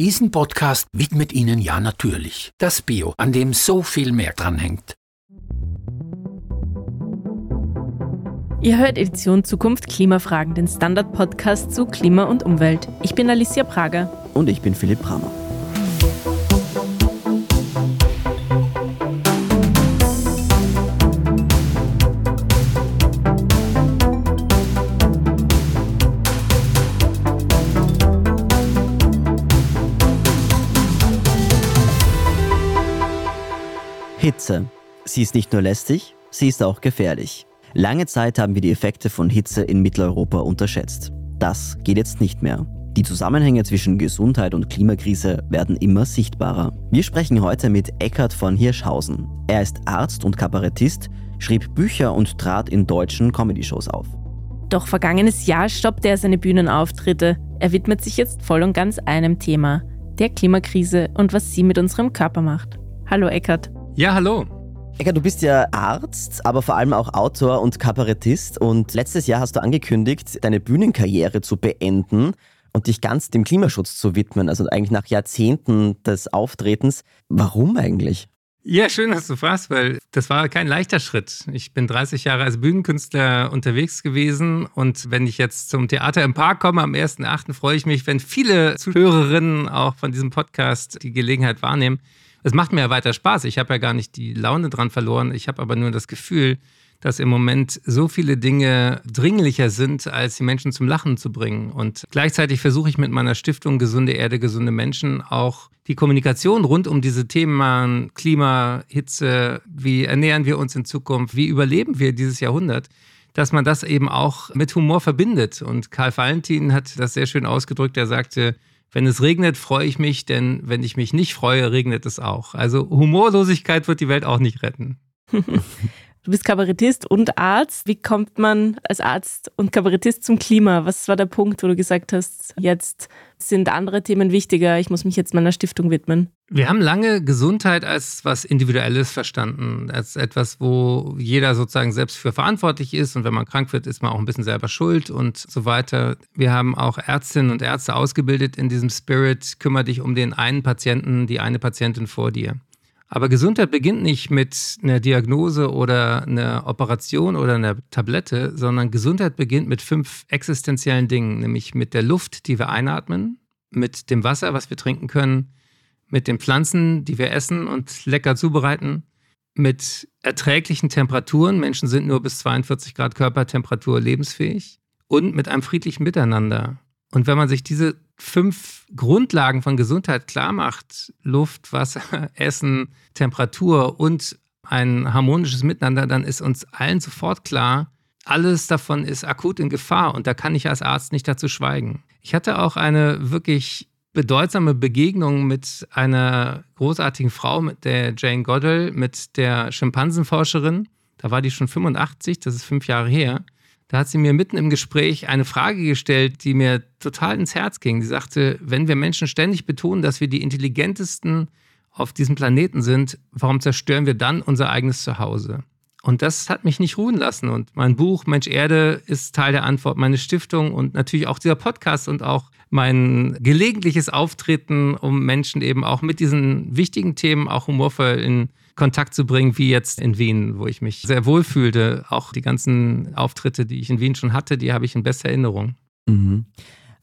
Diesen Podcast widmet Ihnen ja natürlich das Bio, an dem so viel mehr dranhängt. Ihr hört Edition Zukunft Klimafragen, den Standard-Podcast zu Klima und Umwelt. Ich bin Alicia Prager. Und ich bin Philipp Bramer. Hitze. Sie ist nicht nur lästig, sie ist auch gefährlich. Lange Zeit haben wir die Effekte von Hitze in Mitteleuropa unterschätzt. Das geht jetzt nicht mehr. Die Zusammenhänge zwischen Gesundheit und Klimakrise werden immer sichtbarer. Wir sprechen heute mit Eckhard von Hirschhausen. Er ist Arzt und Kabarettist, schrieb Bücher und trat in deutschen Comedy-Shows auf. Doch vergangenes Jahr stoppte er seine Bühnenauftritte. Er widmet sich jetzt voll und ganz einem Thema, der Klimakrise und was sie mit unserem Körper macht. Hallo Eckhard. Ja, hallo. Eckhard, du bist ja Arzt, aber vor allem auch Autor und Kabarettist. Und letztes Jahr hast du angekündigt, deine Bühnenkarriere zu beenden und dich ganz dem Klimaschutz zu widmen. Also eigentlich nach Jahrzehnten des Auftretens. Warum eigentlich? Ja, schön, dass du fragst, weil das war kein leichter Schritt. Ich bin 30 Jahre als Bühnenkünstler unterwegs gewesen und wenn ich jetzt zum Theater im Park komme am 1.8., freue ich mich, wenn viele Zuhörerinnen auch von diesem Podcast die Gelegenheit wahrnehmen, es macht mir ja weiter Spaß. Ich habe ja gar nicht die Laune dran verloren. Ich habe aber nur das Gefühl, dass im Moment so viele Dinge dringlicher sind, als die Menschen zum Lachen zu bringen. Und gleichzeitig versuche ich mit meiner Stiftung Gesunde Erde, gesunde Menschen auch die Kommunikation rund um diese Themen Klima, Hitze, wie ernähren wir uns in Zukunft, wie überleben wir dieses Jahrhundert, dass man das eben auch mit Humor verbindet. Und Karl Valentin hat das sehr schön ausgedrückt. Er sagte, wenn es regnet, freue ich mich, denn wenn ich mich nicht freue, regnet es auch. Also Humorlosigkeit wird die Welt auch nicht retten. Du bist Kabarettist und Arzt. Wie kommt man als Arzt und Kabarettist zum Klima? Was war der Punkt, wo du gesagt hast, jetzt sind andere Themen wichtiger, ich muss mich jetzt meiner Stiftung widmen? Wir haben lange Gesundheit als was Individuelles verstanden, als etwas, wo jeder sozusagen selbst für verantwortlich ist und wenn man krank wird, ist man auch ein bisschen selber schuld und so weiter. Wir haben auch Ärztinnen und Ärzte ausgebildet in diesem Spirit, kümmere dich um den einen Patienten, die eine Patientin vor dir. Aber Gesundheit beginnt nicht mit einer Diagnose oder einer Operation oder einer Tablette, sondern Gesundheit beginnt mit fünf existenziellen Dingen, nämlich mit der Luft, die wir einatmen, mit dem Wasser, was wir trinken können, mit den Pflanzen, die wir essen und lecker zubereiten, mit erträglichen Temperaturen, Menschen sind nur bis 42 Grad Körpertemperatur lebensfähig, und mit einem friedlichen Miteinander. Und wenn man sich diese fünf Grundlagen von Gesundheit klar macht, Luft, Wasser, Essen, Temperatur und ein harmonisches Miteinander, dann ist uns allen sofort klar, alles davon ist akut in Gefahr und da kann ich als Arzt nicht dazu schweigen. Ich hatte auch eine wirklich bedeutsame Begegnung mit einer großartigen Frau, mit der Jane Goodall, mit der Schimpansenforscherin. Da war die schon 85, das ist fünf Jahre her. Da hat sie mir mitten im Gespräch eine Frage gestellt, die mir total ins Herz ging. Sie sagte, wenn wir Menschen ständig betonen, dass wir die intelligentesten auf diesem Planeten sind, warum zerstören wir dann unser eigenes Zuhause? Und das hat mich nicht ruhen lassen. Und mein Buch Mensch Erde ist Teil der Antwort, meine Stiftung und natürlich auch dieser Podcast und auch mein gelegentliches Auftreten, um Menschen eben auch mit diesen wichtigen Themen auch humorvoll in Kontakt zu bringen, wie jetzt in Wien, wo ich mich sehr wohl fühlte. Auch die ganzen Auftritte, die ich in Wien schon hatte, die habe ich in bester Erinnerung. Mhm.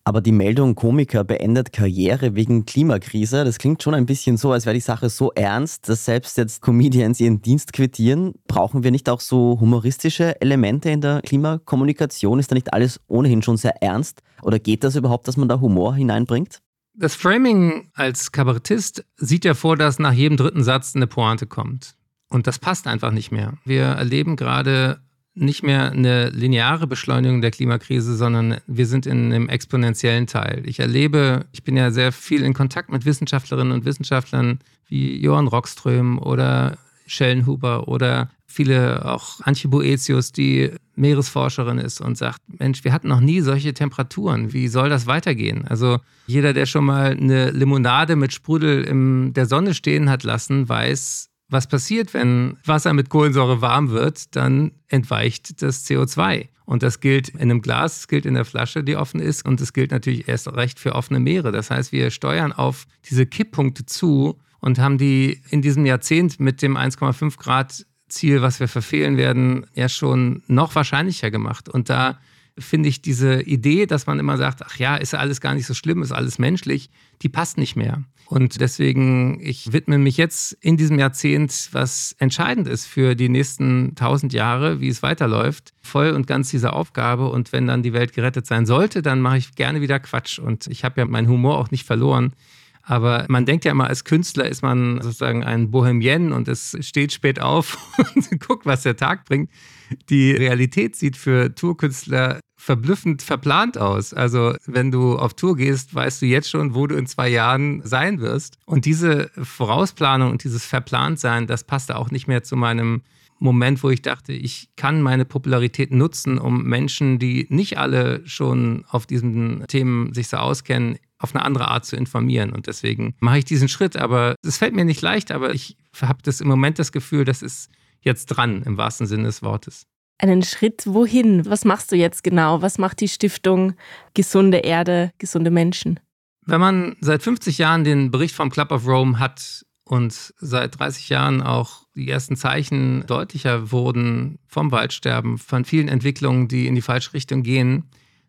Aber die Meldung, Komiker beendet Karriere wegen Klimakrise, das klingt schon ein bisschen so, als wäre die Sache so ernst, dass selbst jetzt Comedians ihren Dienst quittieren. Brauchen wir nicht auch so humoristische Elemente in der Klimakommunikation? Ist da nicht alles ohnehin schon sehr ernst? Oder geht das überhaupt, dass man da Humor hineinbringt? Das Framing als Kabarettist sieht ja vor, dass nach jedem dritten Satz eine Pointe kommt. Und das passt einfach nicht mehr. Wir erleben gerade nicht mehr eine lineare Beschleunigung der Klimakrise, sondern wir sind in einem exponentiellen Teil. Ich erlebe, ich bin ja sehr viel in Kontakt mit Wissenschaftlerinnen und Wissenschaftlern wie Johann Rockström oder Schellenhuber oder viele auch Antje Boetius, die Meeresforscherin ist und sagt, Mensch, wir hatten noch nie solche Temperaturen. Wie soll das weitergehen? Also jeder, der schon mal eine Limonade mit Sprudel in der Sonne stehen hat lassen, weiß, was passiert, wenn Wasser mit Kohlensäure warm wird, dann entweicht das CO2. Und das gilt in einem Glas, es gilt in der Flasche, die offen ist. Und es gilt natürlich erst recht für offene Meere. Das heißt, wir steuern auf diese Kipppunkte zu und haben die in diesem Jahrzehnt mit dem 1,5 Grad Ziel, was wir verfehlen werden, ja schon noch wahrscheinlicher gemacht. Und da finde ich diese Idee, dass man immer sagt, ach ja, ist alles gar nicht so schlimm, ist alles menschlich, die passt nicht mehr. Und deswegen, ich widme mich jetzt in diesem Jahrzehnt, was entscheidend ist für die nächsten tausend Jahre, wie es weiterläuft, voll und ganz dieser Aufgabe. Und wenn dann die Welt gerettet sein sollte, dann mache ich gerne wieder Quatsch. Und ich habe ja meinen Humor auch nicht verloren. Aber man denkt ja immer, als Künstler ist man sozusagen ein Bohemien und es steht spät auf und guckt, was der Tag bringt. Die Realität sieht für Tourkünstler verblüffend verplant aus. Also wenn du auf Tour gehst, weißt du jetzt schon, wo du in zwei Jahren sein wirst. Und diese Vorausplanung und dieses Verplantsein, das passte auch nicht mehr zu meinem Moment, wo ich dachte, ich kann meine Popularität nutzen, um Menschen, die nicht alle schon auf diesen Themen sich so auskennen, auf eine andere Art zu informieren. Und deswegen mache ich diesen Schritt. Aber es fällt mir nicht leicht, aber ich habe das im Moment das Gefühl, das ist jetzt dran, im wahrsten Sinne des Wortes. Einen Schritt wohin? Was machst du jetzt genau? Was macht die Stiftung Gesunde Erde, gesunde Menschen? Wenn man seit 50 Jahren den Bericht vom Club of Rome hat und seit 30 Jahren auch die ersten Zeichen deutlicher wurden vom Waldsterben, von vielen Entwicklungen, die in die falsche Richtung gehen,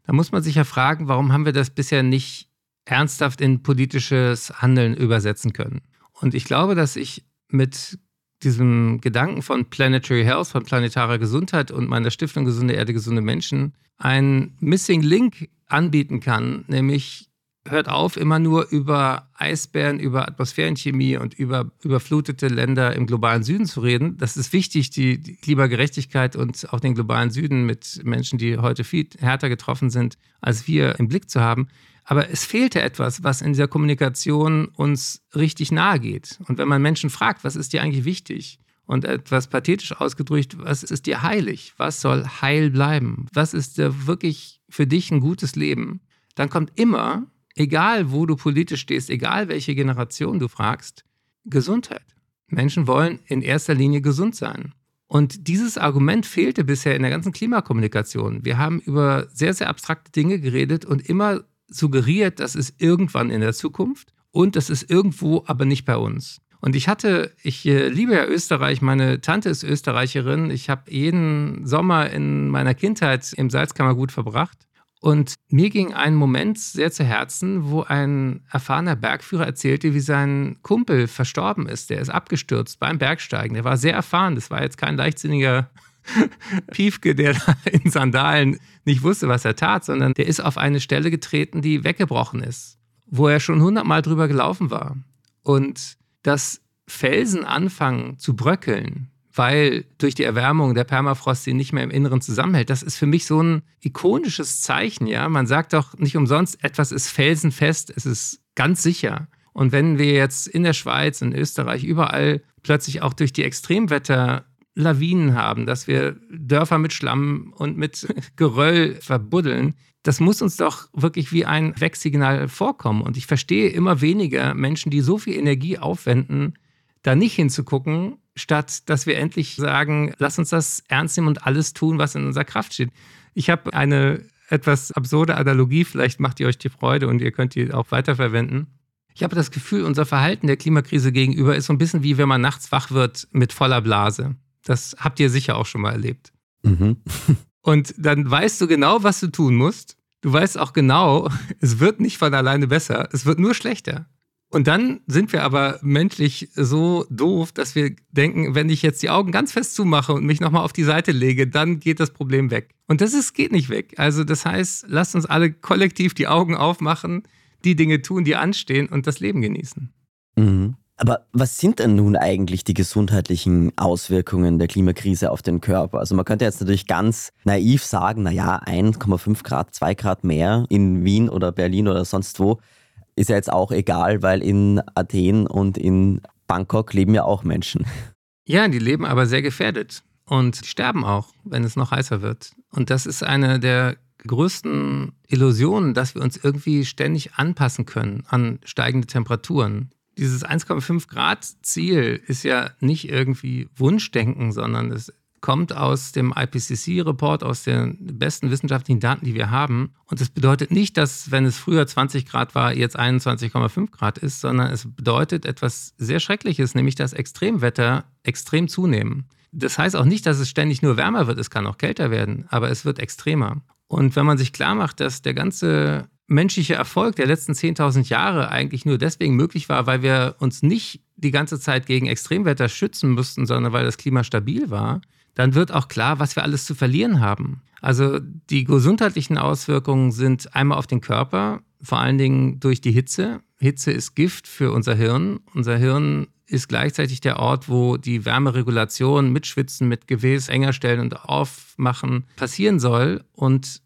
dann muss man sich ja fragen, warum haben wir das bisher nicht ernsthaft in politisches Handeln übersetzen können. Und ich glaube, dass ich mit diesem Gedanken von Planetary Health, von planetarer Gesundheit und meiner Stiftung Gesunde Erde, gesunde Menschen einen Missing Link anbieten kann, nämlich hört auf, immer nur über Eisbären, über Atmosphärenchemie und über überflutete Länder im globalen Süden zu reden. Das ist wichtig, die, die Klimagerechtigkeit und auch den globalen Süden mit Menschen, die heute viel härter getroffen sind, als wir im Blick zu haben. Aber es fehlte etwas, was in dieser Kommunikation uns richtig nahe geht. Und wenn man Menschen fragt, was ist dir eigentlich wichtig? Und etwas pathetisch ausgedrückt, was ist dir heilig? Was soll heil bleiben? Was ist dir wirklich für dich ein gutes Leben? Dann kommt immer, egal wo du politisch stehst, egal welche Generation du fragst, Gesundheit. Menschen wollen in erster Linie gesund sein. Und dieses Argument fehlte bisher in der ganzen Klimakommunikation. Wir haben über sehr, sehr abstrakte Dinge geredet und immer suggeriert, das ist irgendwann in der Zukunft und das ist irgendwo, aber nicht bei uns. Und ich hatte, ich äh, liebe ja Österreich, meine Tante ist Österreicherin. Ich habe jeden Sommer in meiner Kindheit im Salzkammergut verbracht. Und mir ging ein Moment sehr zu Herzen, wo ein erfahrener Bergführer erzählte, wie sein Kumpel verstorben ist. Der ist abgestürzt beim Bergsteigen. Der war sehr erfahren. Das war jetzt kein leichtsinniger Piefke, der da in Sandalen nicht wusste, was er tat, sondern der ist auf eine Stelle getreten, die weggebrochen ist, wo er schon hundertmal drüber gelaufen war. Und dass Felsen anfangen zu bröckeln, weil durch die Erwärmung der Permafrost sie nicht mehr im Inneren zusammenhält. Das ist für mich so ein ikonisches Zeichen, ja. Man sagt doch nicht umsonst, etwas ist felsenfest, es ist ganz sicher. Und wenn wir jetzt in der Schweiz, in Österreich, überall plötzlich auch durch die Extremwetter Lawinen haben, dass wir Dörfer mit Schlamm und mit Geröll verbuddeln, das muss uns doch wirklich wie ein Wegsignal vorkommen. Und ich verstehe immer weniger Menschen, die so viel Energie aufwenden, da nicht hinzugucken, statt dass wir endlich sagen, lass uns das ernst nehmen und alles tun, was in unserer Kraft steht. Ich habe eine etwas absurde Analogie, vielleicht macht ihr euch die Freude und ihr könnt die auch weiterverwenden. Ich habe das Gefühl, unser Verhalten der Klimakrise gegenüber ist so ein bisschen wie wenn man nachts wach wird mit voller Blase. Das habt ihr sicher auch schon mal erlebt. Mhm. Und dann weißt du genau, was du tun musst. Du weißt auch genau, es wird nicht von alleine besser, es wird nur schlechter. Und dann sind wir aber menschlich so doof, dass wir denken, wenn ich jetzt die Augen ganz fest zumache und mich nochmal auf die Seite lege, dann geht das Problem weg. Und das ist, geht nicht weg. Also das heißt, lasst uns alle kollektiv die Augen aufmachen, die Dinge tun, die anstehen und das Leben genießen. Mhm. Aber was sind denn nun eigentlich die gesundheitlichen Auswirkungen der Klimakrise auf den Körper? Also man könnte jetzt natürlich ganz naiv sagen, naja, 1,5 Grad, 2 Grad mehr in Wien oder Berlin oder sonst wo ist ja jetzt auch egal, weil in Athen und in Bangkok leben ja auch Menschen. Ja, die leben aber sehr gefährdet und sterben auch, wenn es noch heißer wird. Und das ist eine der größten Illusionen, dass wir uns irgendwie ständig anpassen können an steigende Temperaturen dieses 1,5 Grad Ziel ist ja nicht irgendwie Wunschdenken, sondern es kommt aus dem IPCC-Report, aus den besten wissenschaftlichen Daten, die wir haben. Und das bedeutet nicht, dass, wenn es früher 20 Grad war, jetzt 21,5 Grad ist, sondern es bedeutet etwas sehr Schreckliches, nämlich dass Extremwetter extrem zunehmen. Das heißt auch nicht, dass es ständig nur wärmer wird, es kann auch kälter werden, aber es wird extremer. Und wenn man sich klar macht, dass der ganze menschliche Erfolg der letzten 10.000 Jahre eigentlich nur deswegen möglich war, weil wir uns nicht die ganze Zeit gegen Extremwetter schützen mussten, sondern weil das Klima stabil war, dann wird auch klar, was wir alles zu verlieren haben. Also die gesundheitlichen Auswirkungen sind einmal auf den Körper, vor allen Dingen durch die Hitze. Hitze ist Gift für unser Hirn. Unser Hirn ist gleichzeitig der Ort, wo die Wärmeregulation mit Schwitzen, mit Gewäß enger stellen und aufmachen passieren soll. Und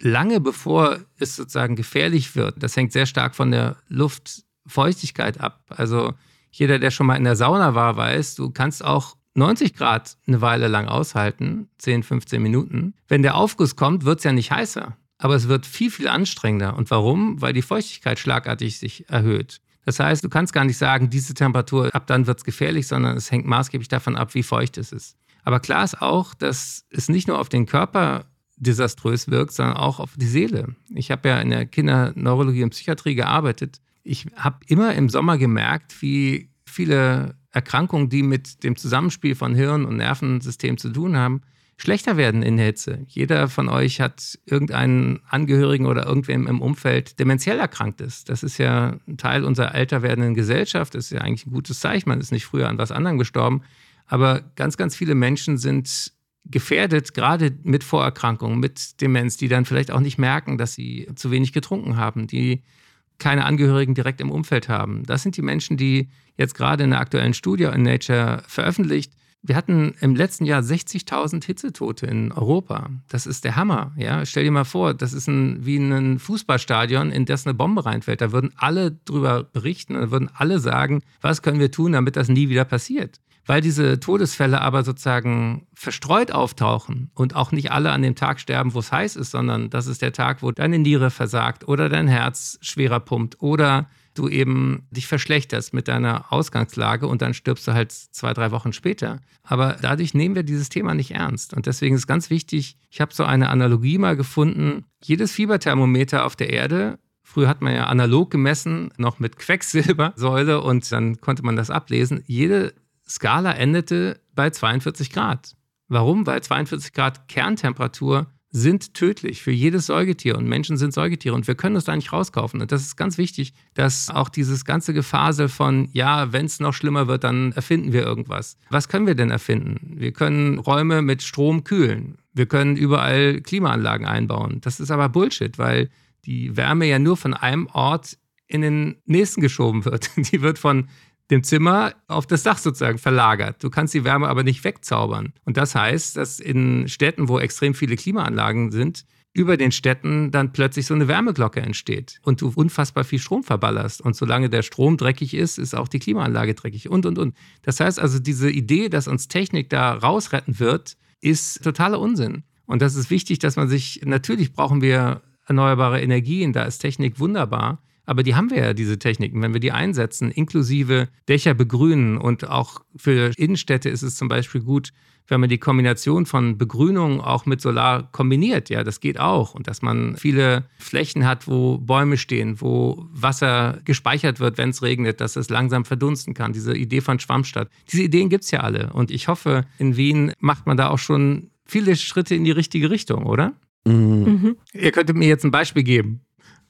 lange bevor es sozusagen gefährlich wird, das hängt sehr stark von der Luftfeuchtigkeit ab. Also jeder, der schon mal in der Sauna war, weiß, du kannst auch 90 Grad eine Weile lang aushalten, 10, 15 Minuten. Wenn der Aufguss kommt, wird es ja nicht heißer. Aber es wird viel, viel anstrengender. Und warum? Weil die Feuchtigkeit schlagartig sich erhöht. Das heißt, du kannst gar nicht sagen, diese Temperatur, ab dann wird es gefährlich, sondern es hängt maßgeblich davon ab, wie feucht es ist. Aber klar ist auch, dass es nicht nur auf den Körper desaströs wirkt, sondern auch auf die Seele. Ich habe ja in der Kinderneurologie und Psychiatrie gearbeitet. Ich habe immer im Sommer gemerkt, wie viele Erkrankungen, die mit dem Zusammenspiel von Hirn und Nervensystem zu tun haben, schlechter werden in Hitze. Jeder von euch hat irgendeinen Angehörigen oder irgendwem im Umfeld dementiell erkrankt ist. Das ist ja ein Teil unserer älter werdenden Gesellschaft. Das ist ja eigentlich ein gutes Zeichen. Man ist nicht früher an was anderem gestorben. Aber ganz, ganz viele Menschen sind gefährdet, gerade mit Vorerkrankungen, mit Demenz, die dann vielleicht auch nicht merken, dass sie zu wenig getrunken haben, die keine Angehörigen direkt im Umfeld haben. Das sind die Menschen, die jetzt gerade in der aktuellen Studie in Nature veröffentlicht. Wir hatten im letzten Jahr 60.000 Hitzetote in Europa. Das ist der Hammer. Ja? Stell dir mal vor, das ist ein, wie ein Fußballstadion, in das eine Bombe reinfällt. Da würden alle drüber berichten und würden alle sagen, was können wir tun, damit das nie wieder passiert. Weil diese Todesfälle aber sozusagen verstreut auftauchen und auch nicht alle an dem Tag sterben, wo es heiß ist, sondern das ist der Tag, wo deine Niere versagt oder dein Herz schwerer pumpt oder du eben dich verschlechterst mit deiner Ausgangslage und dann stirbst du halt zwei, drei Wochen später. Aber dadurch nehmen wir dieses Thema nicht ernst. Und deswegen ist ganz wichtig, ich habe so eine Analogie mal gefunden, jedes Fieberthermometer auf der Erde Früher hat man ja analog gemessen, noch mit Quecksilbersäule und dann konnte man das ablesen. Jede Skala endete bei 42 Grad. Warum? Weil 42 Grad Kerntemperatur sind tödlich für jedes Säugetier und Menschen sind Säugetiere und wir können das da nicht rauskaufen. Und das ist ganz wichtig, dass auch dieses ganze Gefasel von, ja, wenn es noch schlimmer wird, dann erfinden wir irgendwas. Was können wir denn erfinden? Wir können Räume mit Strom kühlen. Wir können überall Klimaanlagen einbauen. Das ist aber Bullshit, weil die Wärme ja nur von einem Ort in den nächsten geschoben wird. Die wird von dem Zimmer auf das Dach sozusagen verlagert. Du kannst die Wärme aber nicht wegzaubern. Und das heißt, dass in Städten, wo extrem viele Klimaanlagen sind, über den Städten dann plötzlich so eine Wärmeglocke entsteht und du unfassbar viel Strom verballerst. Und solange der Strom dreckig ist, ist auch die Klimaanlage dreckig und, und, und. Das heißt also, diese Idee, dass uns Technik da rausretten wird, ist totaler Unsinn. Und das ist wichtig, dass man sich, natürlich brauchen wir erneuerbare Energien, da ist Technik wunderbar. Aber die haben wir ja, diese Techniken. Wenn wir die einsetzen, inklusive Dächer begrünen und auch für Innenstädte ist es zum Beispiel gut, wenn man die Kombination von Begrünung auch mit Solar kombiniert. Ja, das geht auch. Und dass man viele Flächen hat, wo Bäume stehen, wo Wasser gespeichert wird, wenn es regnet, dass es langsam verdunsten kann. Diese Idee von Schwammstadt. Diese Ideen gibt es ja alle. Und ich hoffe, in Wien macht man da auch schon viele Schritte in die richtige Richtung, oder? Mhm. Mhm. Ihr könntet mir jetzt ein Beispiel geben.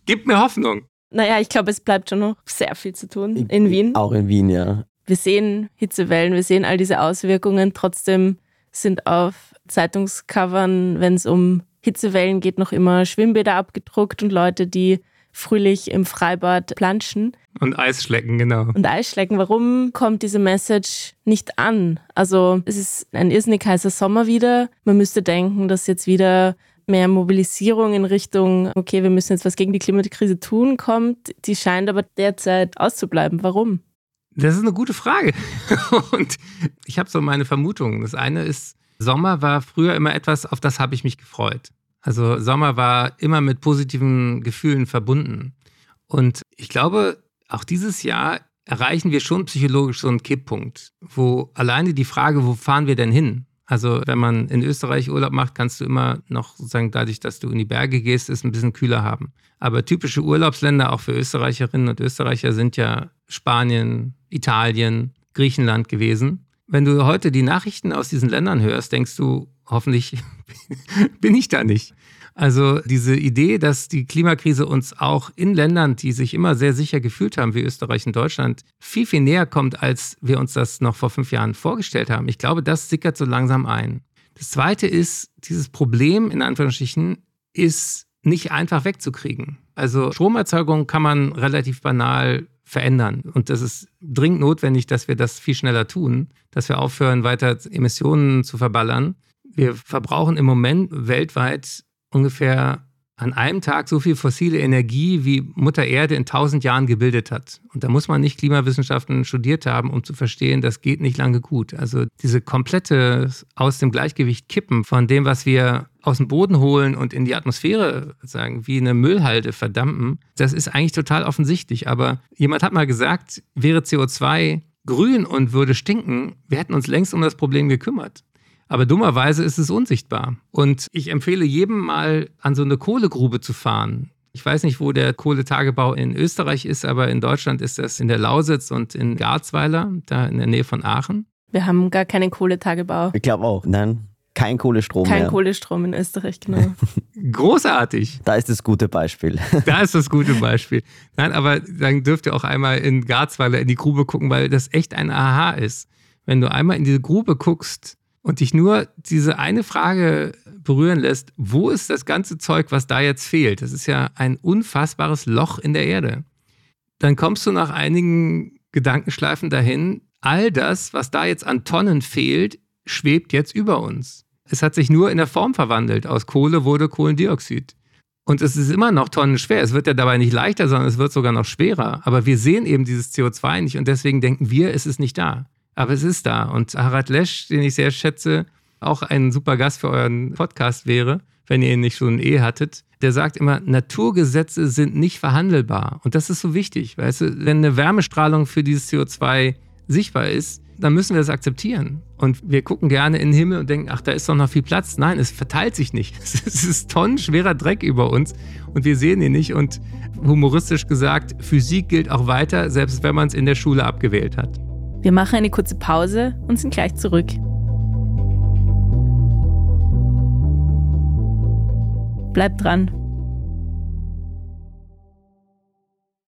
Gebt mir Hoffnung. Naja, ich glaube, es bleibt schon noch sehr viel zu tun in Wien. Auch in Wien, ja. Wir sehen Hitzewellen, wir sehen all diese Auswirkungen. Trotzdem sind auf Zeitungscovern, wenn es um Hitzewellen geht, noch immer Schwimmbäder abgedruckt und Leute, die fröhlich im Freibad planschen. Und Eisschlecken, genau. Und Eisschlecken. Warum kommt diese Message nicht an? Also es ist ein irrsinnig heißer Sommer wieder. Man müsste denken, dass jetzt wieder mehr Mobilisierung in Richtung, okay, wir müssen jetzt was gegen die Klimakrise tun, kommt, die scheint aber derzeit auszubleiben. Warum? Das ist eine gute Frage. Und ich habe so meine Vermutungen. Das eine ist, Sommer war früher immer etwas, auf das habe ich mich gefreut. Also Sommer war immer mit positiven Gefühlen verbunden. Und ich glaube, auch dieses Jahr erreichen wir schon psychologisch so einen Kipppunkt, wo alleine die Frage, wo fahren wir denn hin? Also wenn man in Österreich Urlaub macht, kannst du immer noch sozusagen dadurch, dass du in die Berge gehst, es ein bisschen kühler haben. Aber typische Urlaubsländer auch für Österreicherinnen und Österreicher sind ja Spanien, Italien, Griechenland gewesen. Wenn du heute die Nachrichten aus diesen Ländern hörst, denkst du, hoffentlich bin ich da nicht. Also diese Idee, dass die Klimakrise uns auch in Ländern, die sich immer sehr sicher gefühlt haben, wie Österreich und Deutschland, viel, viel näher kommt, als wir uns das noch vor fünf Jahren vorgestellt haben. Ich glaube, das sickert so langsam ein. Das Zweite ist, dieses Problem in Anführungsstrichen ist nicht einfach wegzukriegen. Also Stromerzeugung kann man relativ banal verändern. Und das ist dringend notwendig, dass wir das viel schneller tun, dass wir aufhören, weiter Emissionen zu verballern. Wir verbrauchen im Moment weltweit ungefähr an einem Tag so viel fossile Energie, wie Mutter Erde in tausend Jahren gebildet hat. Und da muss man nicht Klimawissenschaften studiert haben, um zu verstehen, das geht nicht lange gut. Also diese komplette aus dem Gleichgewicht kippen von dem, was wir aus dem Boden holen und in die Atmosphäre sagen, wie eine Müllhalde verdampfen, das ist eigentlich total offensichtlich. Aber jemand hat mal gesagt, wäre CO2 grün und würde stinken, wir hätten uns längst um das Problem gekümmert. Aber dummerweise ist es unsichtbar. Und ich empfehle jedem mal an so eine Kohlegrube zu fahren. Ich weiß nicht, wo der Kohletagebau in Österreich ist, aber in Deutschland ist das in der Lausitz und in Garzweiler, da in der Nähe von Aachen. Wir haben gar keinen Kohletagebau. Ich glaube auch. Nein, kein Kohlestrom Kein mehr. Kohlestrom in Österreich, genau. Großartig. Da ist das gute Beispiel. Da ist das gute Beispiel. Nein, aber dann dürft ihr auch einmal in Garzweiler in die Grube gucken, weil das echt ein Aha ist. Wenn du einmal in diese Grube guckst, und dich nur diese eine Frage berühren lässt, wo ist das ganze Zeug, was da jetzt fehlt? Das ist ja ein unfassbares Loch in der Erde. Dann kommst du nach einigen Gedankenschleifen dahin, all das, was da jetzt an Tonnen fehlt, schwebt jetzt über uns. Es hat sich nur in der Form verwandelt. Aus Kohle wurde Kohlendioxid. Und es ist immer noch tonnenschwer. Es wird ja dabei nicht leichter, sondern es wird sogar noch schwerer. Aber wir sehen eben dieses CO2 nicht und deswegen denken wir, es ist nicht da. Aber es ist da. Und Harald Lesch, den ich sehr schätze, auch ein super Gast für euren Podcast wäre, wenn ihr ihn nicht schon eh hattet, der sagt immer, Naturgesetze sind nicht verhandelbar. Und das ist so wichtig. Weißt du, wenn eine Wärmestrahlung für dieses CO2 sichtbar ist, dann müssen wir das akzeptieren. Und wir gucken gerne in den Himmel und denken, ach, da ist doch noch viel Platz. Nein, es verteilt sich nicht. Es ist tonnenschwerer Dreck über uns und wir sehen ihn nicht. Und humoristisch gesagt, Physik gilt auch weiter, selbst wenn man es in der Schule abgewählt hat. Wir machen eine kurze Pause und sind gleich zurück. Bleibt dran.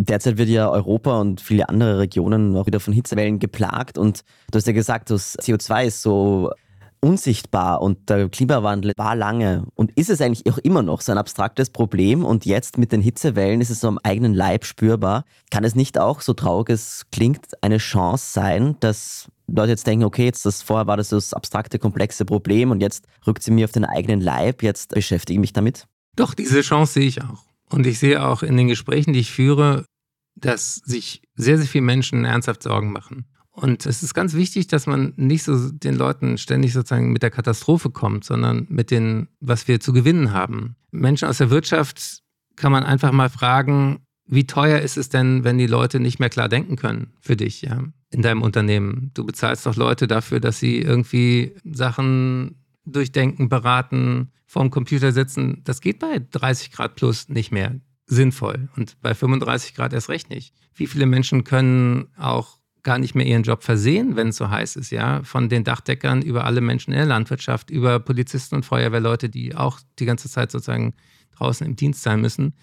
Derzeit wird ja Europa und viele andere Regionen auch wieder von Hitzewellen geplagt und du hast ja gesagt, das CO2 ist so unsichtbar und der Klimawandel war lange und ist es eigentlich auch immer noch so ein abstraktes Problem und jetzt mit den Hitzewellen ist es so am eigenen Leib spürbar. Kann es nicht auch, so traurig es klingt, eine Chance sein, dass Leute jetzt denken, okay, jetzt das vorher war das das abstrakte, komplexe Problem und jetzt rückt sie mir auf den eigenen Leib, jetzt beschäftige ich mich damit? Doch, diese Chance sehe ich auch. Und ich sehe auch in den Gesprächen, die ich führe, dass sich sehr, sehr viele Menschen ernsthaft Sorgen machen. Und es ist ganz wichtig, dass man nicht so den Leuten ständig sozusagen mit der Katastrophe kommt, sondern mit dem, was wir zu gewinnen haben. Menschen aus der Wirtschaft kann man einfach mal fragen, wie teuer ist es denn, wenn die Leute nicht mehr klar denken können für dich, ja, in deinem Unternehmen? Du bezahlst doch Leute dafür, dass sie irgendwie Sachen durchdenken, beraten, vorm Computer sitzen. Das geht bei 30 Grad plus nicht mehr sinnvoll und bei 35 Grad erst recht nicht. Wie viele Menschen können auch gar nicht mehr ihren Job versehen, wenn es so heiß ist, ja, von den Dachdeckern über alle Menschen in der Landwirtschaft, über Polizisten und Feuerwehrleute, die auch die ganze Zeit sozusagen draußen im Dienst sein müssen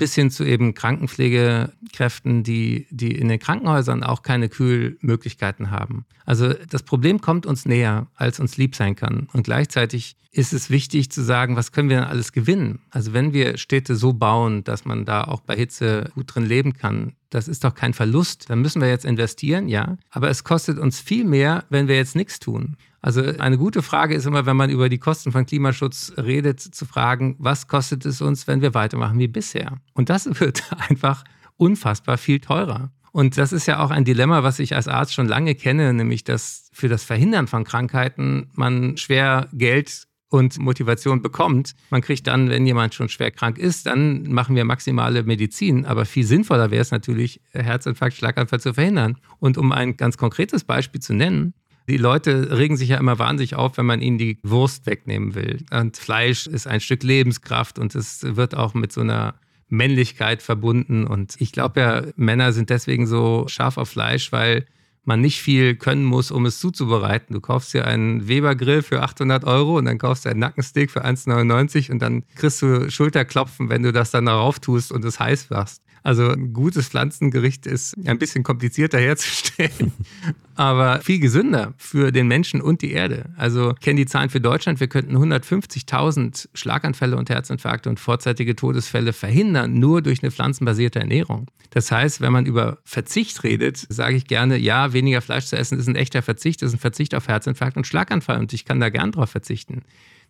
bis hin zu eben Krankenpflegekräften, die, die in den Krankenhäusern auch keine Kühlmöglichkeiten haben. Also das Problem kommt uns näher, als uns lieb sein kann. Und gleichzeitig ist es wichtig zu sagen, was können wir denn alles gewinnen? Also wenn wir Städte so bauen, dass man da auch bei Hitze gut drin leben kann, das ist doch kein Verlust. Dann müssen wir jetzt investieren, ja. Aber es kostet uns viel mehr, wenn wir jetzt nichts tun. Also eine gute Frage ist immer, wenn man über die Kosten von Klimaschutz redet, zu fragen, was kostet es uns, wenn wir weitermachen wie bisher? Und das wird einfach unfassbar viel teurer. Und das ist ja auch ein Dilemma, was ich als Arzt schon lange kenne, nämlich dass für das Verhindern von Krankheiten man schwer Geld und Motivation bekommt. Man kriegt dann, wenn jemand schon schwer krank ist, dann machen wir maximale Medizin. Aber viel sinnvoller wäre es natürlich, Herzinfarkt, Schlaganfall zu verhindern. Und um ein ganz konkretes Beispiel zu nennen, die Leute regen sich ja immer wahnsinnig auf, wenn man ihnen die Wurst wegnehmen will. Und Fleisch ist ein Stück Lebenskraft und es wird auch mit so einer Männlichkeit verbunden. Und ich glaube ja, Männer sind deswegen so scharf auf Fleisch, weil man nicht viel können muss, um es zuzubereiten. Du kaufst dir einen Weber-Grill für 800 Euro und dann kaufst du einen Nackensteak für 1,99 und dann kriegst du Schulterklopfen, wenn du das dann darauf tust und es heiß machst. Also ein gutes Pflanzengericht ist ein bisschen komplizierter herzustellen, aber viel gesünder für den Menschen und die Erde. Also ich kenne die Zahlen für Deutschland. Wir könnten 150.000 Schlaganfälle und Herzinfarkte und vorzeitige Todesfälle verhindern, nur durch eine pflanzenbasierte Ernährung. Das heißt, wenn man über Verzicht redet, sage ich gerne, ja, weniger Fleisch zu essen ist ein echter Verzicht, ist ein Verzicht auf Herzinfarkt und Schlaganfall und ich kann da gern drauf verzichten.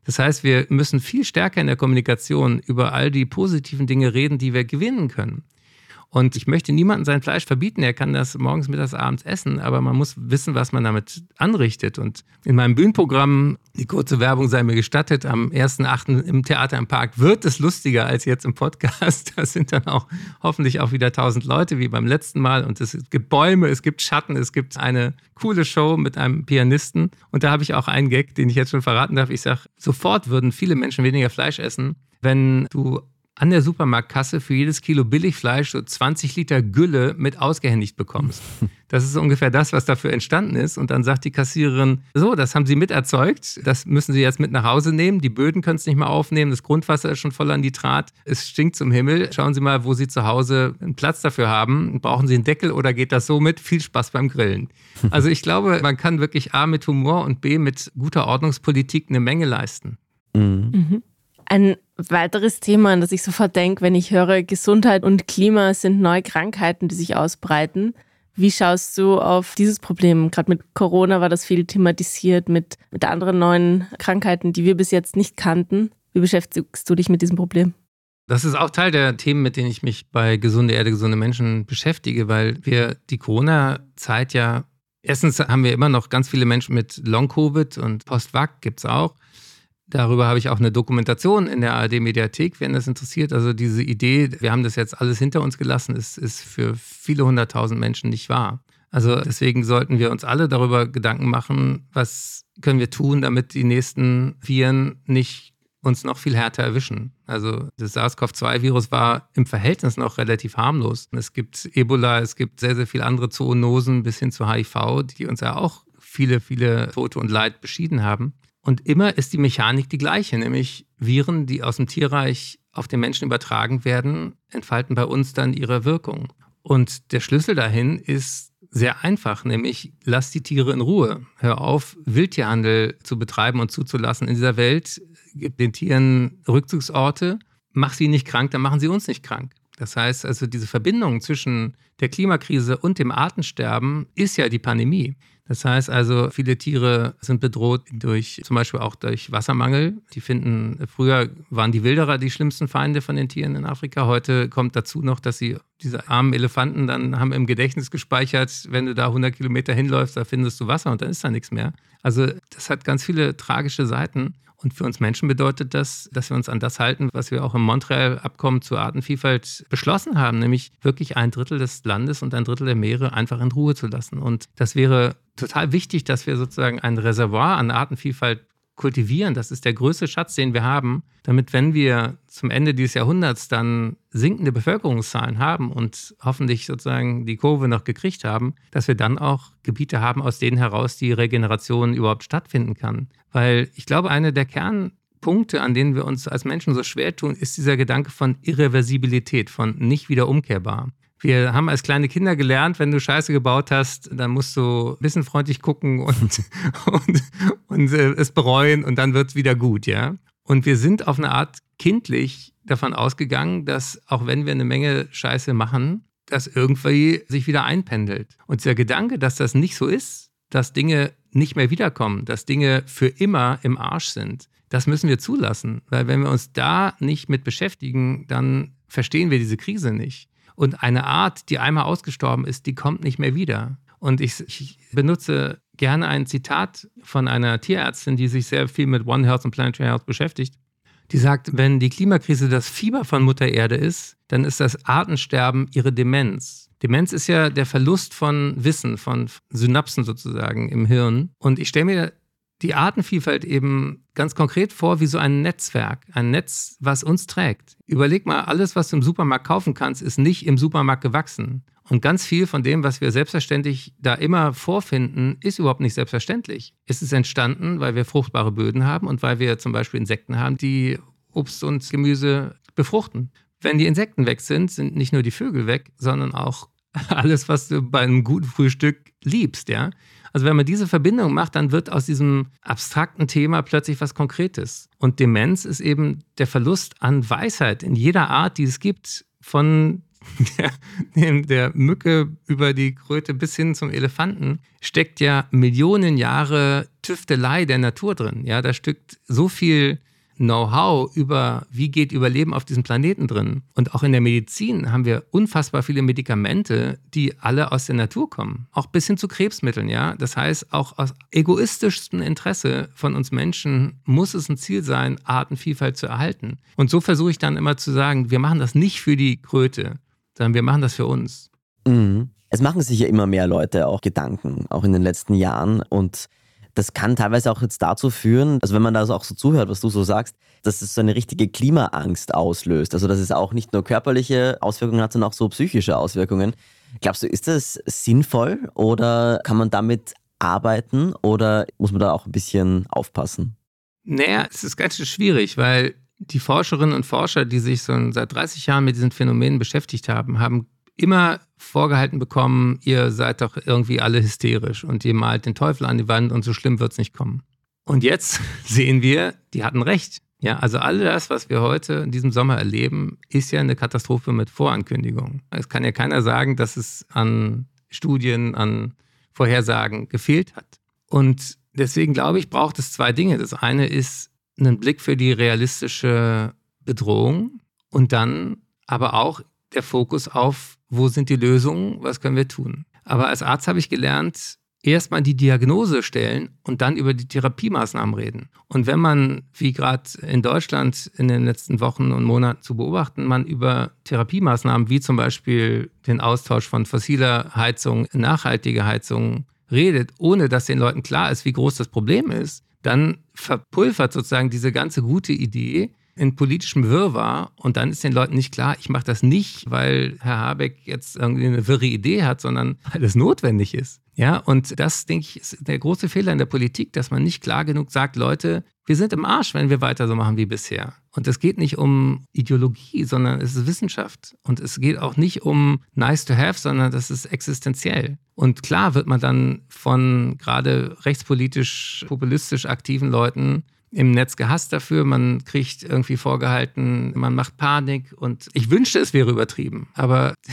Das heißt, wir müssen viel stärker in der Kommunikation über all die positiven Dinge reden, die wir gewinnen können. Und ich möchte niemandem sein Fleisch verbieten. Er kann das morgens, mittags, abends essen, aber man muss wissen, was man damit anrichtet. Und in meinem Bühnenprogramm, die kurze Werbung sei mir gestattet, am 1.8. im Theater im Park wird es lustiger als jetzt im Podcast. Da sind dann auch hoffentlich auch wieder 1000 Leute wie beim letzten Mal. Und es gibt Bäume, es gibt Schatten, es gibt eine coole Show mit einem Pianisten. Und da habe ich auch einen Gag, den ich jetzt schon verraten darf. Ich sage, sofort würden viele Menschen weniger Fleisch essen, wenn du an der Supermarktkasse für jedes Kilo Billigfleisch so 20 Liter Gülle mit ausgehändigt bekommst. Das ist ungefähr das, was dafür entstanden ist. Und dann sagt die Kassiererin, so, das haben Sie miterzeugt, das müssen Sie jetzt mit nach Hause nehmen. Die Böden können es nicht mehr aufnehmen, das Grundwasser ist schon voller Nitrat, es stinkt zum Himmel. Schauen Sie mal, wo Sie zu Hause einen Platz dafür haben. Brauchen Sie einen Deckel oder geht das so mit? Viel Spaß beim Grillen. Also ich glaube, man kann wirklich A mit Humor und B mit guter Ordnungspolitik eine Menge leisten. Mhm. Mhm. Ein weiteres Thema, an das ich sofort denke, wenn ich höre, Gesundheit und Klima sind neue Krankheiten, die sich ausbreiten. Wie schaust du auf dieses Problem? Gerade mit Corona war das viel thematisiert, mit, mit anderen neuen Krankheiten, die wir bis jetzt nicht kannten. Wie beschäftigst du dich mit diesem Problem? Das ist auch Teil der Themen, mit denen ich mich bei Gesunde Erde, gesunde Menschen beschäftige, weil wir die Corona-Zeit ja, erstens haben wir immer noch ganz viele Menschen mit Long-Covid und Post-Vac gibt es auch. Darüber habe ich auch eine Dokumentation in der ARD-Mediathek, wenn das interessiert. Also diese Idee, wir haben das jetzt alles hinter uns gelassen, ist, ist für viele hunderttausend Menschen nicht wahr. Also deswegen sollten wir uns alle darüber Gedanken machen, was können wir tun, damit die nächsten Viren nicht uns noch viel härter erwischen. Also das SARS-CoV-2-Virus war im Verhältnis noch relativ harmlos. Es gibt Ebola, es gibt sehr, sehr viele andere Zoonosen bis hin zu HIV, die uns ja auch viele, viele Tote und Leid beschieden haben. Und immer ist die Mechanik die gleiche, nämlich Viren, die aus dem Tierreich auf den Menschen übertragen werden, entfalten bei uns dann ihre Wirkung. Und der Schlüssel dahin ist sehr einfach, nämlich lass die Tiere in Ruhe. Hör auf, Wildtierhandel zu betreiben und zuzulassen in dieser Welt. Gib den Tieren Rückzugsorte. Mach sie nicht krank, dann machen sie uns nicht krank. Das heißt also, diese Verbindung zwischen der Klimakrise und dem Artensterben ist ja die Pandemie. Das heißt also, viele Tiere sind bedroht durch zum Beispiel auch durch Wassermangel. Die finden, früher waren die Wilderer die schlimmsten Feinde von den Tieren in Afrika. Heute kommt dazu noch, dass sie diese armen Elefanten dann haben im Gedächtnis gespeichert, wenn du da 100 Kilometer hinläufst, da findest du Wasser und dann ist da nichts mehr. Also das hat ganz viele tragische Seiten. Und für uns Menschen bedeutet das, dass wir uns an das halten, was wir auch im Montreal-Abkommen zur Artenvielfalt beschlossen haben, nämlich wirklich ein Drittel des Landes und ein Drittel der Meere einfach in Ruhe zu lassen. Und das wäre total wichtig, dass wir sozusagen ein Reservoir an Artenvielfalt kultivieren. Das ist der größte Schatz, den wir haben, damit, wenn wir zum Ende dieses Jahrhunderts dann sinkende Bevölkerungszahlen haben und hoffentlich sozusagen die Kurve noch gekriegt haben, dass wir dann auch Gebiete haben, aus denen heraus die Regeneration überhaupt stattfinden kann. Weil ich glaube, eine der Kernpunkte, an denen wir uns als Menschen so schwer tun, ist dieser Gedanke von Irreversibilität, von nicht wieder umkehrbar. Wir haben als kleine Kinder gelernt, wenn du Scheiße gebaut hast, dann musst du ein gucken und, und, und äh, es bereuen und dann wird es wieder gut, ja. Und wir sind auf eine Art kindlich davon ausgegangen, dass auch wenn wir eine Menge Scheiße machen, das irgendwie sich wieder einpendelt. Und dieser Gedanke, dass das nicht so ist, dass Dinge nicht mehr wiederkommen, dass Dinge für immer im Arsch sind, das müssen wir zulassen. Weil wenn wir uns da nicht mit beschäftigen, dann verstehen wir diese Krise nicht. Und eine Art, die einmal ausgestorben ist, die kommt nicht mehr wieder. Und ich, ich, benutze gerne ein Zitat von einer Tierärztin, die sich sehr viel mit One Health und Planetary Health beschäftigt. Die sagt, wenn die Klimakrise das Fieber von Mutter Erde ist, dann ist das Artensterben ihre Demenz. Demenz ist ja der Verlust von Wissen, von Synapsen sozusagen im Hirn. Und ich stelle mir die Artenvielfalt eben ganz konkret vor wie so ein Netzwerk, ein Netz, was uns trägt. Überleg mal, alles, was du im Supermarkt kaufen kannst, ist nicht im Supermarkt gewachsen. Und ganz viel von dem, was wir selbstverständlich da immer vorfinden, ist überhaupt nicht selbstverständlich. Es ist entstanden, weil wir fruchtbare Böden haben und weil wir zum Beispiel Insekten haben, die Obst und Gemüse befruchten. Wenn die Insekten weg sind, sind nicht nur die Vögel weg, sondern auch alles, was du bei einem guten Frühstück liebst, ja. Also wenn man diese Verbindung macht, dann wird aus diesem abstrakten Thema plötzlich was Konkretes. Und Demenz ist eben der Verlust an Weisheit in jeder Art, die es gibt, von der, der Mücke über die Kröte bis hin zum Elefanten, steckt ja Millionen Jahre Tüftelei der Natur drin. Ja, da steckt so viel Know-how über, wie geht Überleben auf diesem Planeten drin. Und auch in der Medizin haben wir unfassbar viele Medikamente, die alle aus der Natur kommen. Auch bis hin zu Krebsmitteln, ja. Das heißt, auch aus egoistischstem Interesse von uns Menschen muss es ein Ziel sein, Artenvielfalt zu erhalten. Und so versuche ich dann immer zu sagen, wir machen das nicht für die Kröte, sondern wir machen das für uns. Mhm. Es machen sich ja immer mehr Leute auch Gedanken, auch in den letzten Jahren. Und das kann teilweise auch jetzt dazu führen, also wenn man da auch so zuhört, was du so sagst, dass es so eine richtige Klimaangst auslöst. Also dass es auch nicht nur körperliche Auswirkungen hat, sondern auch so psychische Auswirkungen. Glaubst du, ist das sinnvoll oder kann man damit arbeiten oder muss man da auch ein bisschen aufpassen? Naja, es ist ganz schön schwierig, weil die Forscherinnen und Forscher, die sich so seit 30 Jahren mit diesen Phänomenen beschäftigt haben, haben immer vorgehalten bekommen, ihr seid doch irgendwie alle hysterisch und ihr malt den Teufel an die Wand und so schlimm wird es nicht kommen. Und jetzt sehen wir, die hatten recht. Ja, also all das, was wir heute in diesem Sommer erleben, ist ja eine Katastrophe mit Vorankündigung. Es kann ja keiner sagen, dass es an Studien, an Vorhersagen gefehlt hat. Und deswegen glaube ich, braucht es zwei Dinge. Das eine ist einen Blick für die realistische Bedrohung und dann aber auch der Fokus auf, wo sind die Lösungen, was können wir tun. Aber als Arzt habe ich gelernt, erstmal die Diagnose stellen und dann über die Therapiemaßnahmen reden. Und wenn man, wie gerade in Deutschland in den letzten Wochen und Monaten zu beobachten, man über Therapiemaßnahmen wie zum Beispiel den Austausch von fossiler Heizung, nachhaltige Heizung redet, ohne dass den Leuten klar ist, wie groß das Problem ist, dann verpulvert sozusagen diese ganze gute Idee in politischem Wirrwarr und dann ist den Leuten nicht klar, ich mache das nicht, weil Herr Habeck jetzt irgendwie eine wirre Idee hat, sondern weil es notwendig ist. Ja, und das, denke ich, ist der große Fehler in der Politik, dass man nicht klar genug sagt, Leute, wir sind im Arsch, wenn wir weiter so machen wie bisher. Und es geht nicht um Ideologie, sondern es ist Wissenschaft. Und es geht auch nicht um nice to have, sondern das ist existenziell. Und klar wird man dann von gerade rechtspolitisch, populistisch aktiven Leuten im Netz gehasst dafür. Man kriegt irgendwie vorgehalten, man macht Panik und ich wünschte, es wäre übertrieben. Aber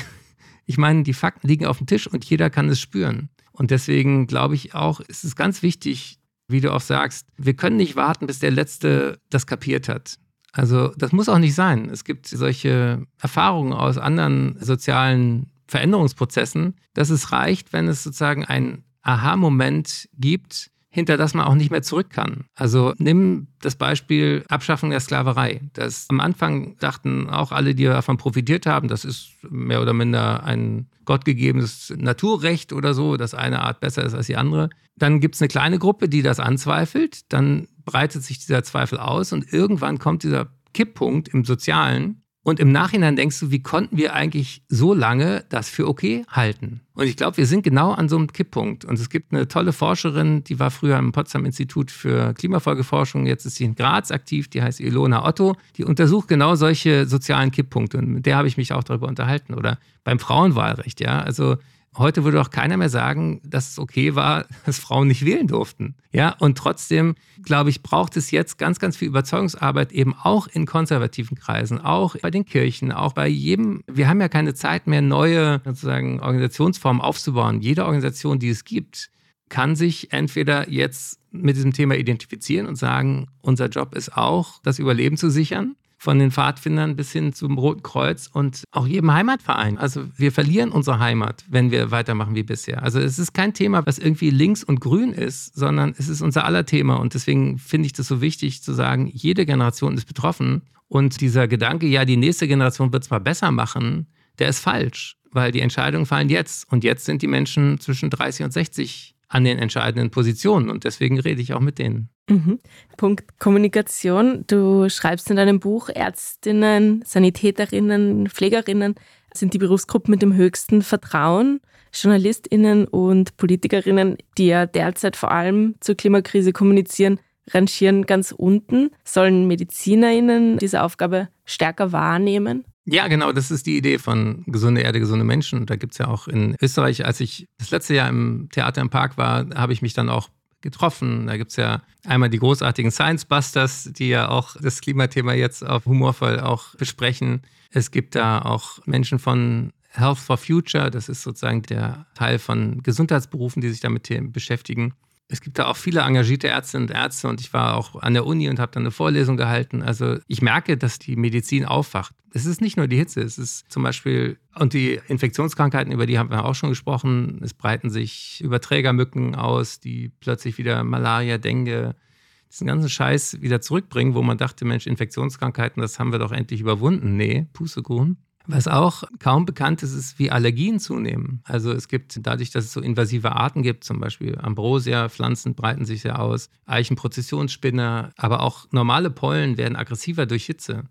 Ich meine, die Fakten liegen auf dem Tisch und jeder kann es spüren. Und deswegen glaube ich auch, ist es ganz wichtig, wie du auch sagst, wir können nicht warten, bis der Letzte das kapiert hat. Also das muss auch nicht sein. Es gibt solche Erfahrungen aus anderen sozialen Veränderungsprozessen, dass es reicht, wenn es sozusagen einen Aha-Moment gibt, hinter das man auch nicht mehr zurück kann. Also nimm das Beispiel Abschaffung der Sklaverei. Das am Anfang dachten auch alle, die davon profitiert haben, das ist mehr oder minder ein gottgegebenes Naturrecht oder so, dass eine Art besser ist als die andere. Dann gibt es eine kleine Gruppe, die das anzweifelt. Dann breitet sich dieser Zweifel aus und irgendwann kommt dieser Kipppunkt im Sozialen, und im Nachhinein denkst du, wie konnten wir eigentlich so lange das für okay halten? Und ich glaube, wir sind genau an so einem Kipppunkt. Und es gibt eine tolle Forscherin, die war früher am Potsdam Institut für Klimafolgeforschung, jetzt ist sie in Graz aktiv, die heißt Ilona Otto. Die untersucht genau solche sozialen Kipppunkte. Und mit der habe ich mich auch darüber unterhalten. Oder beim Frauenwahlrecht, ja. Also Heute würde auch keiner mehr sagen, dass es okay war, dass Frauen nicht wählen durften. Ja, und trotzdem, glaube ich, braucht es jetzt ganz, ganz viel Überzeugungsarbeit eben auch in konservativen Kreisen, auch bei den Kirchen, auch bei jedem. Wir haben ja keine Zeit mehr, neue sozusagen Organisationsformen aufzubauen. Jede Organisation, die es gibt, kann sich entweder jetzt mit diesem Thema identifizieren und sagen, unser Job ist auch, das Überleben zu sichern von den Pfadfindern bis hin zum Roten Kreuz und auch jedem Heimatverein. Also wir verlieren unsere Heimat, wenn wir weitermachen wie bisher. Also es ist kein Thema, was irgendwie links und grün ist, sondern es ist unser aller Thema. Und deswegen finde ich das so wichtig zu sagen, jede Generation ist betroffen. Und dieser Gedanke, ja, die nächste Generation wird es mal besser machen, der ist falsch, weil die Entscheidungen fallen jetzt. Und jetzt sind die Menschen zwischen 30 und 60 an den entscheidenden Positionen. Und deswegen rede ich auch mit denen. Mhm. Punkt Kommunikation. Du schreibst in deinem Buch, Ärztinnen, Sanitäterinnen, Pflegerinnen sind die Berufsgruppen mit dem höchsten Vertrauen. Journalistinnen und Politikerinnen, die ja derzeit vor allem zur Klimakrise kommunizieren, rangieren ganz unten. Sollen Medizinerinnen diese Aufgabe stärker wahrnehmen? Ja, genau, das ist die Idee von gesunde Erde, gesunde Menschen. Da gibt es ja auch in Österreich, als ich das letzte Jahr im Theater im Park war, habe ich mich dann auch getroffen. Da gibt es ja einmal die großartigen Science Busters, die ja auch das Klimathema jetzt auf humorvoll auch besprechen. Es gibt da auch Menschen von Health for Future, das ist sozusagen der Teil von Gesundheitsberufen, die sich damit beschäftigen es gibt da auch viele engagierte Ärztinnen und Ärzte und ich war auch an der Uni und habe dann eine Vorlesung gehalten. Also ich merke, dass die Medizin aufwacht. Es ist nicht nur die Hitze, es ist zum Beispiel, und die Infektionskrankheiten, über die haben wir auch schon gesprochen, es breiten sich Überträgermücken aus, die plötzlich wieder Malaria, Dengue, diesen ganzen Scheiß wieder zurückbringen, wo man dachte, Mensch, Infektionskrankheiten, das haben wir doch endlich überwunden. Nee, Pustekuchen. Was auch kaum bekannt ist, ist, wie Allergien zunehmen. Also es gibt dadurch, dass es so invasive Arten gibt, zum Beispiel Ambrosia, Pflanzen breiten sich sehr aus, Eichenprozessionsspinner, aber auch normale Pollen werden aggressiver durch Hitze.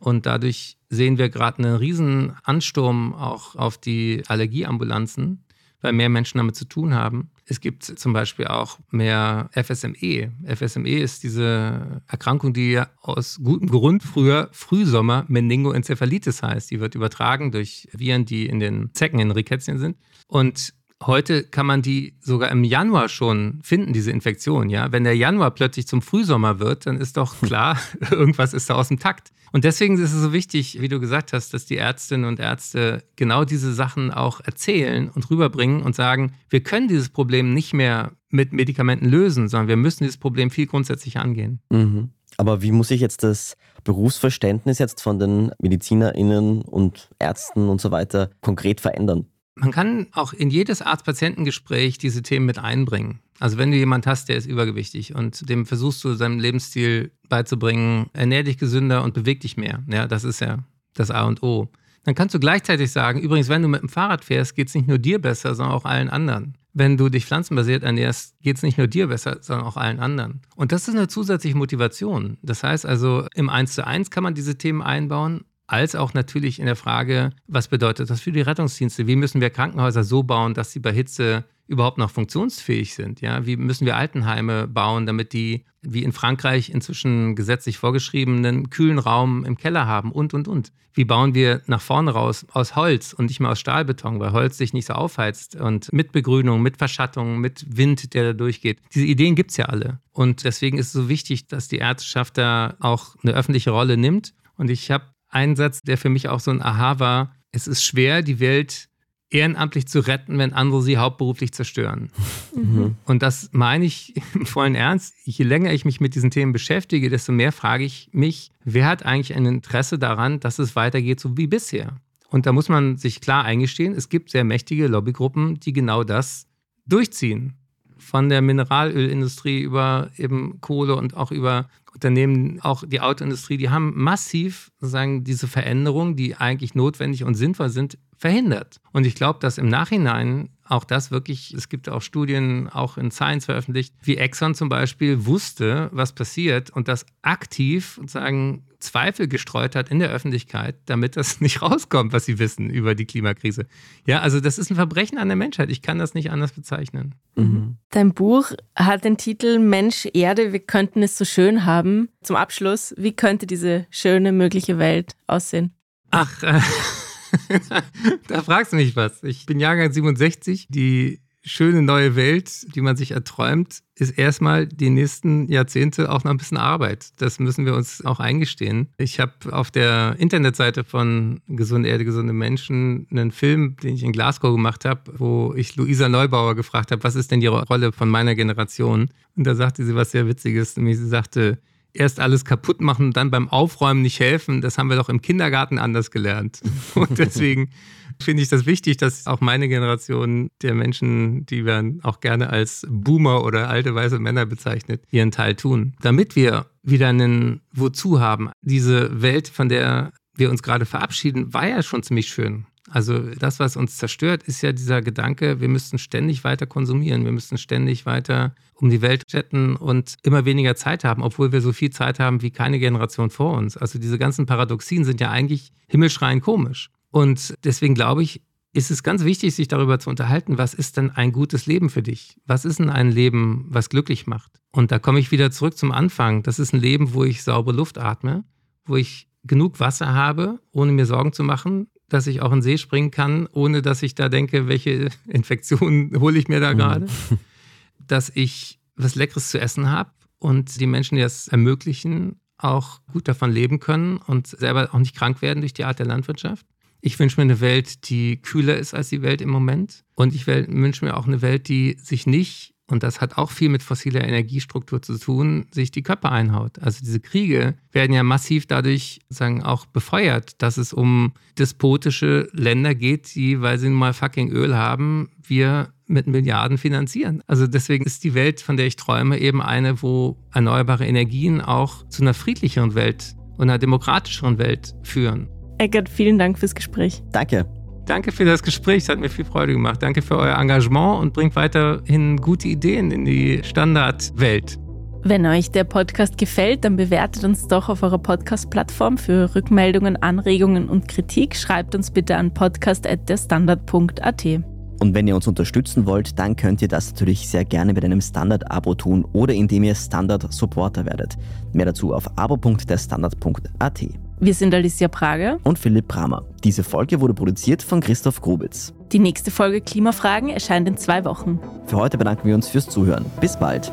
Und dadurch sehen wir gerade einen riesen Ansturm auch auf die Allergieambulanzen, weil mehr Menschen damit zu tun haben. Es gibt zum Beispiel auch mehr FSME. FSME ist diese Erkrankung, die aus gutem Grund früher Frühsommer Meningoenzephalitis heißt. Die wird übertragen durch Viren, die in den Zecken, in Rickettchen sind. Und Heute kann man die sogar im Januar schon finden, diese Infektion. Ja? Wenn der Januar plötzlich zum Frühsommer wird, dann ist doch klar, irgendwas ist da aus dem Takt. Und deswegen ist es so wichtig, wie du gesagt hast, dass die Ärztinnen und Ärzte genau diese Sachen auch erzählen und rüberbringen und sagen, wir können dieses Problem nicht mehr mit Medikamenten lösen, sondern wir müssen dieses Problem viel grundsätzlicher angehen. Mhm. Aber wie muss sich jetzt das Berufsverständnis jetzt von den MedizinerInnen und Ärzten und so weiter konkret verändern? Man kann auch in jedes Arzt-Patientengespräch diese Themen mit einbringen. Also wenn du jemand hast, der ist übergewichtig und dem versuchst du seinem Lebensstil beizubringen, ernähr dich gesünder und beweg dich mehr. Ja, das ist ja das A und O. Dann kannst du gleichzeitig sagen, übrigens, wenn du mit dem Fahrrad fährst, geht es nicht nur dir besser, sondern auch allen anderen. Wenn du dich pflanzenbasiert ernährst, geht es nicht nur dir besser, sondern auch allen anderen. Und das ist eine zusätzliche Motivation. Das heißt also, im 1 zu 1 kann man diese Themen einbauen, als auch natürlich in der Frage, was bedeutet das für die Rettungsdienste? Wie müssen wir Krankenhäuser so bauen, dass sie bei Hitze überhaupt noch funktionsfähig sind? Ja? Wie müssen wir Altenheime bauen, damit die, wie in Frankreich inzwischen gesetzlich vorgeschriebenen, kühlen Raum im Keller haben und, und, und? Wie bauen wir nach vorne raus aus Holz und nicht mehr aus Stahlbeton, weil Holz sich nicht so aufheizt und mit Begrünung, mit Verschattung, mit Wind, der da durchgeht? Diese Ideen gibt es ja alle. Und deswegen ist es so wichtig, dass die Ärzteschaft da auch eine öffentliche Rolle nimmt. Und ich habe ein Satz, der für mich auch so ein Aha war. Es ist schwer, die Welt ehrenamtlich zu retten, wenn andere sie hauptberuflich zerstören. Mhm. Und das meine ich im vollen Ernst. Je länger ich mich mit diesen Themen beschäftige, desto mehr frage ich mich, wer hat eigentlich ein Interesse daran, dass es weitergeht so wie bisher? Und da muss man sich klar eingestehen, es gibt sehr mächtige Lobbygruppen, die genau das durchziehen. Von der Mineralölindustrie über eben Kohle und auch über Unternehmen, auch die Autoindustrie, die haben massiv sozusagen diese Veränderungen, die eigentlich notwendig und sinnvoll sind, verhindert. Und ich glaube, dass im Nachhinein auch das wirklich, es gibt auch Studien, auch in Science veröffentlicht, wie Exxon zum Beispiel wusste, was passiert und das aktiv sozusagen Zweifel gestreut hat in der Öffentlichkeit, damit das nicht rauskommt, was sie wissen über die Klimakrise. Ja, also das ist ein Verbrechen an der Menschheit. Ich kann das nicht anders bezeichnen. Mhm. Dein Buch hat den Titel Mensch, Erde, wir könnten es so schön haben. Zum Abschluss, wie könnte diese schöne mögliche Welt aussehen? Ach, äh, da fragst du mich was. Ich bin Jahrgang 67. Die schöne neue Welt, die man sich erträumt, ist erstmal die nächsten Jahrzehnte auch noch ein bisschen Arbeit. Das müssen wir uns auch eingestehen. Ich habe auf der Internetseite von Gesunde Erde, gesunde Menschen einen Film, den ich in Glasgow gemacht habe, wo ich Luisa Neubauer gefragt habe, was ist denn die Rolle von meiner Generation? Und da sagte sie was sehr Witziges, nämlich sie sagte, erst alles kaputt machen und dann beim Aufräumen nicht helfen, das haben wir doch im Kindergarten anders gelernt. Und deswegen finde ich das wichtig, dass auch meine Generation der Menschen, die werden auch gerne als Boomer oder alte weiße Männer bezeichnet, ihren Teil tun. Damit wir wieder einen Wozu haben. Diese Welt, von der wir uns gerade verabschieden, war ja schon ziemlich schön. Also das, was uns zerstört, ist ja dieser Gedanke, wir müssten ständig weiter konsumieren, wir müssten ständig weiter um die Welt jetten und immer weniger Zeit haben, obwohl wir so viel Zeit haben wie keine Generation vor uns. Also diese ganzen Paradoxien sind ja eigentlich himmelschreiend komisch. Und deswegen glaube ich, ist es ganz wichtig, sich darüber zu unterhalten, was ist denn ein gutes Leben für dich? Was ist denn ein Leben, was glücklich macht? Und da komme ich wieder zurück zum Anfang. Das ist ein Leben, wo ich saubere Luft atme, wo ich genug Wasser habe, ohne mir Sorgen zu machen, dass ich auch in den See springen kann, ohne dass ich da denke, welche Infektionen hole ich mir da mhm. gerade. dass ich was Leckeres zu essen habe und die Menschen, die das ermöglichen, auch gut davon leben können und selber auch nicht krank werden durch die Art der Landwirtschaft. Ich wünsche mir eine Welt, die kühler ist als die Welt im Moment. Und ich wünsche mir auch eine Welt, die sich nicht und das hat auch viel mit fossiler Energiestruktur zu tun, sich die Köpfe einhaut. Also diese Kriege werden ja massiv dadurch sagen auch befeuert, dass es um despotische Länder geht, die, weil sie nun mal fucking Öl haben, wir mit Milliarden finanzieren. Also deswegen ist die Welt, von der ich träume, eben eine, wo erneuerbare Energien auch zu einer friedlicheren Welt und einer demokratischeren Welt führen. Eckert, vielen Dank fürs Gespräch. Danke. Danke für das Gespräch, es hat mir viel Freude gemacht. Danke für euer Engagement und bringt weiterhin gute Ideen in die Standardwelt. Wenn euch der Podcast gefällt, dann bewertet uns doch auf eurer Podcast-Plattform. Für Rückmeldungen, Anregungen und Kritik schreibt uns bitte an podcast.derstandard.at. Und wenn ihr uns unterstützen wollt, dann könnt ihr das natürlich sehr gerne mit einem Standard-Abo tun oder indem ihr Standard-Supporter werdet. Mehr dazu auf abo.derstandard.at. Wir sind Alicia Prager und Philipp Bramer. Diese Folge wurde produziert von Christoph Grubitz. Die nächste Folge Klimafragen erscheint in zwei Wochen. Für heute bedanken wir uns fürs Zuhören. Bis bald.